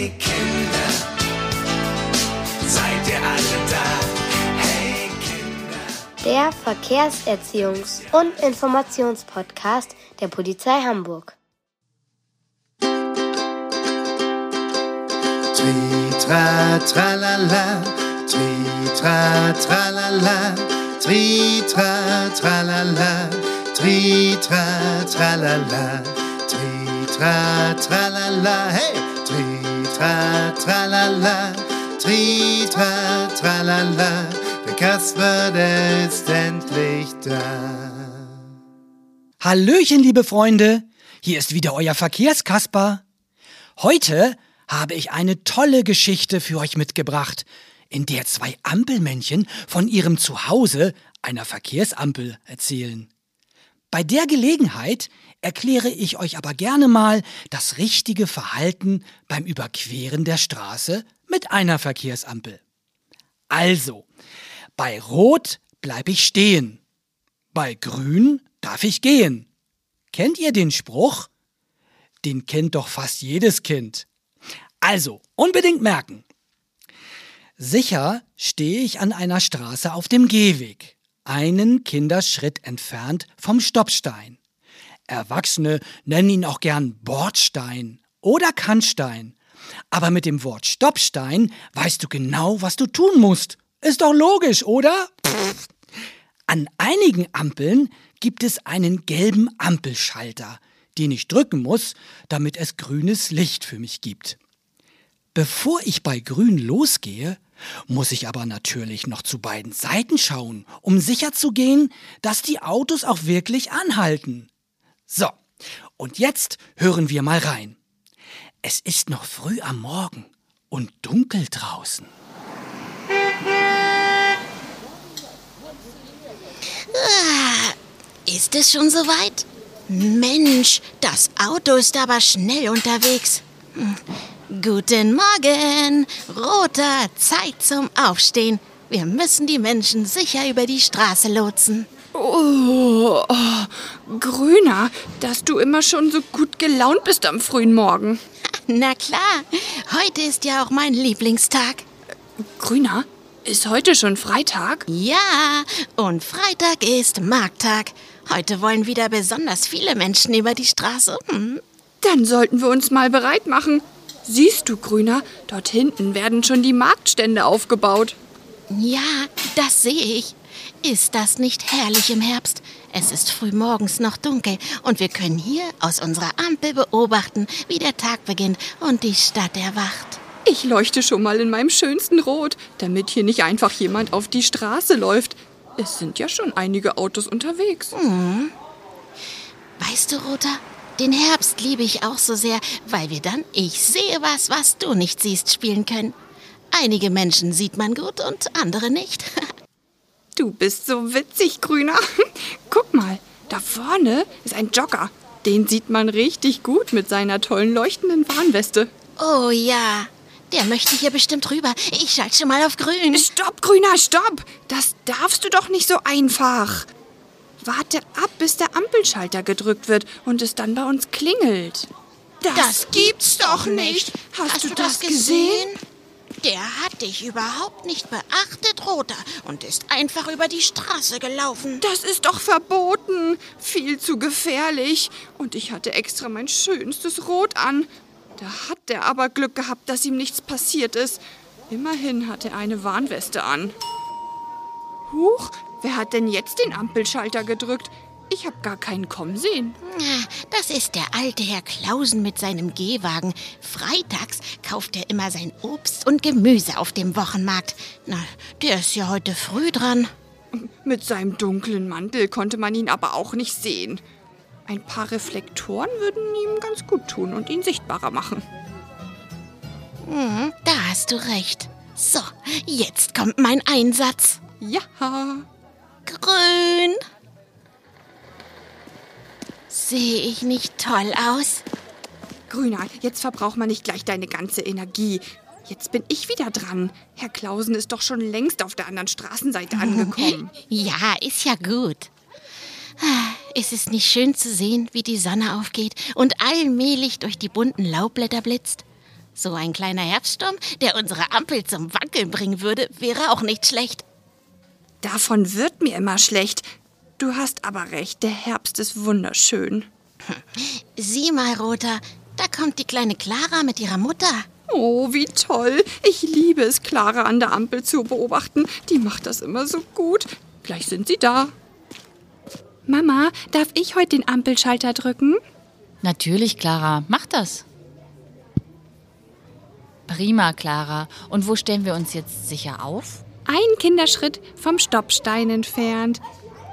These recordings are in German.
Hey Kinder, seid ihr alle da? Hey Kinder. Der Verkehrserziehungs- und Informationspodcast der Polizei Hamburg. Tri-tra, tralala, tri-tra, tralala, tri-tra, tralala, tri-tra, tralala, tri-tra, tralala, hey! Tri-tra, tralala, tri-tra, tralala, der Kasper, der ist endlich da. Hallöchen, liebe Freunde. Hier ist wieder euer Verkehrskasper. Heute habe ich eine tolle Geschichte für euch mitgebracht, in der zwei Ampelmännchen von ihrem Zuhause, einer Verkehrsampel, erzählen. Bei der Gelegenheit erkläre ich euch aber gerne mal das richtige Verhalten beim Überqueren der Straße mit einer Verkehrsampel. Also, bei Rot bleibe ich stehen. Bei Grün darf ich gehen. Kennt ihr den Spruch? Den kennt doch fast jedes Kind. Also, unbedingt merken. Sicher stehe ich an einer Straße auf dem Gehweg, einen Kinderschritt entfernt vom Stoppstein. Erwachsene nennen ihn auch gern Bordstein oder Kannstein. Aber mit dem Wort Stoppstein weißt du genau, was du tun musst. Ist doch logisch, oder? Pff. An einigen Ampeln gibt es einen gelben Ampelschalter, den ich drücken muss, damit es grünes Licht für mich gibt. Bevor ich bei grün losgehe, muss ich aber natürlich noch zu beiden Seiten schauen, um sicherzugehen, dass die Autos auch wirklich anhalten. So, und jetzt hören wir mal rein. Es ist noch früh am Morgen und dunkel draußen. Ist es schon soweit? Mensch, das Auto ist aber schnell unterwegs. Hm. Guten Morgen, Roter, Zeit zum Aufstehen. Wir müssen die Menschen sicher über die Straße lotsen. Oh, oh, Grüner, dass du immer schon so gut gelaunt bist am frühen Morgen. Na klar, heute ist ja auch mein Lieblingstag. Grüner, ist heute schon Freitag? Ja, und Freitag ist Markttag. Heute wollen wieder besonders viele Menschen über die Straße. Hm. Dann sollten wir uns mal bereit machen. Siehst du, Grüner, dort hinten werden schon die Marktstände aufgebaut. Ja, das sehe ich. Ist das nicht herrlich im Herbst? Es ist früh morgens noch dunkel und wir können hier aus unserer Ampel beobachten, wie der Tag beginnt und die Stadt erwacht. Ich leuchte schon mal in meinem schönsten Rot, damit hier nicht einfach jemand auf die Straße läuft. Es sind ja schon einige Autos unterwegs. Hm. Weißt du, Roter, den Herbst liebe ich auch so sehr, weil wir dann Ich sehe was, was du nicht siehst spielen können. Einige Menschen sieht man gut und andere nicht. Du bist so witzig, Grüner. Guck mal, da vorne ist ein Jogger. Den sieht man richtig gut mit seiner tollen leuchtenden Warnweste. Oh ja, der möchte hier bestimmt rüber. Ich schalte schon mal auf grün. Stopp, Grüner, stopp! Das darfst du doch nicht so einfach. Warte ab, bis der Ampelschalter gedrückt wird und es dann bei uns klingelt. Das gibt's doch nicht. Hast, du das gesehen? Der hat dich überhaupt nicht beachtet, Roter, und ist einfach über die Straße gelaufen. Das ist doch verboten. Viel zu gefährlich. Und ich hatte extra mein schönstes Rot an. Da hat er aber Glück gehabt, dass ihm nichts passiert ist. Immerhin hat er eine Warnweste an. Huch, wer hat denn jetzt den Ampelschalter gedrückt? Ich hab gar keinen kommen sehen. Na, Das ist der alte Herr Klausen mit seinem Gehwagen. Freitags kauft er immer sein Obst und Gemüse auf dem Wochenmarkt. Na, der ist ja heute früh dran. Mit seinem dunklen Mantel konnte man ihn aber auch nicht sehen. Ein paar Reflektoren würden ihm ganz gut tun und ihn sichtbarer machen. Hm, da hast du recht. So, jetzt kommt mein Einsatz. Ja, Grün. Sehe ich nicht toll aus? Grüner, jetzt verbraucht man nicht gleich deine ganze Energie. Jetzt bin ich wieder dran. Herr Klausen ist doch schon längst auf der anderen Straßenseite angekommen. Ja, ist ja gut. Ah, Ist es nicht schön zu sehen, wie die Sonne aufgeht und allmählich durch die bunten Laubblätter blitzt? So ein kleiner Herbststurm, der unsere Ampel zum Wackeln bringen würde, wäre auch nicht schlecht. Davon wird mir immer schlecht. Du hast aber recht, der Herbst ist wunderschön. Sieh mal, Roter, da kommt die kleine Clara mit ihrer Mutter. Oh, wie toll. Ich liebe es, Clara an der Ampel zu beobachten. Die macht das immer so gut. Gleich sind sie da. Mama, darf ich heute den Ampelschalter drücken? Natürlich, Clara, mach das. Prima, Clara. Und wo stellen wir uns jetzt sicher auf? Ein Kinderschritt vom Stoppstein entfernt.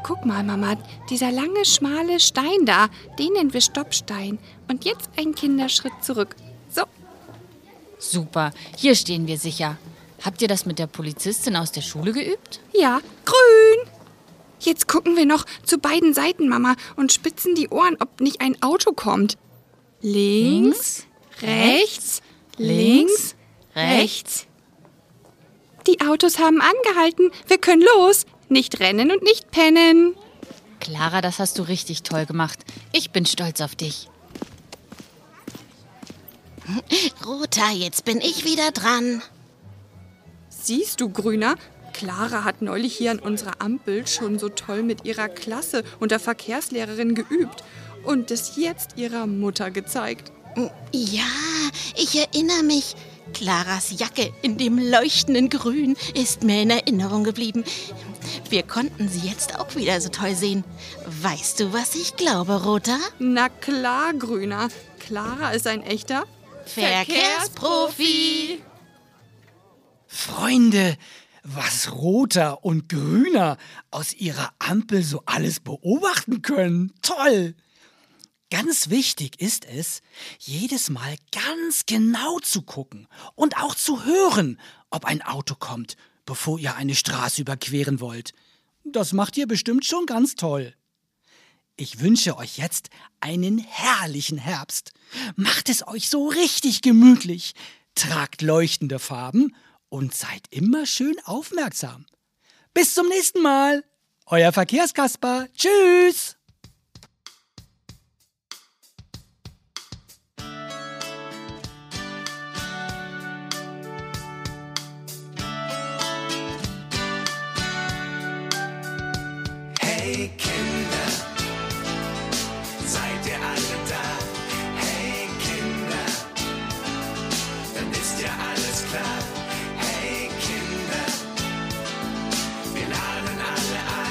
Guck mal, Mama, dieser lange, schmale Stein da, den nennen wir Stoppstein. Und jetzt ein Kinderschritt zurück. So, Super, hier stehen wir sicher. Habt ihr das mit der Polizistin aus der Schule geübt? ja, grün. Jetzt gucken wir noch zu beiden Seiten, Mama, und spitzen die Ohren, ob nicht ein Auto kommt. Links, rechts, links, rechts. Die Autos haben angehalten. Wir können los. Nicht rennen und nicht pennen. Clara, das hast du richtig toll gemacht. Ich bin stolz auf dich. Roter, jetzt bin ich wieder dran. Siehst du, Grüner? Clara hat neulich hier an unserer Ampel schon so toll mit ihrer Klasse und der Verkehrslehrerin geübt und es jetzt ihrer Mutter gezeigt. Ja, ich erinnere mich. Claras Jacke in dem leuchtenden Grün ist mir in Erinnerung geblieben. Wir konnten sie jetzt auch wieder so toll sehen. Weißt du, was ich glaube, Roter? Na klar, Grüner. Clara ist ein echter Verkehrsprofi. Freunde, was Roter und Grüner aus ihrer Ampel so alles beobachten können. Toll! Ganz wichtig ist es, jedes Mal ganz genau zu gucken und auch zu hören, ob ein Auto kommt, bevor ihr eine Straße überqueren wollt. Das macht ihr bestimmt schon ganz toll. Ich wünsche euch jetzt einen herrlichen Herbst. Macht es euch so richtig gemütlich. Tragt leuchtende Farben und seid immer schön aufmerksam. Bis zum nächsten Mal. Euer Verkehrskasper. Tschüss. Hey Kinder, seid ihr alle da? Hey Kinder, dann ist ja alles klar. Hey Kinder, wir laden alle ein.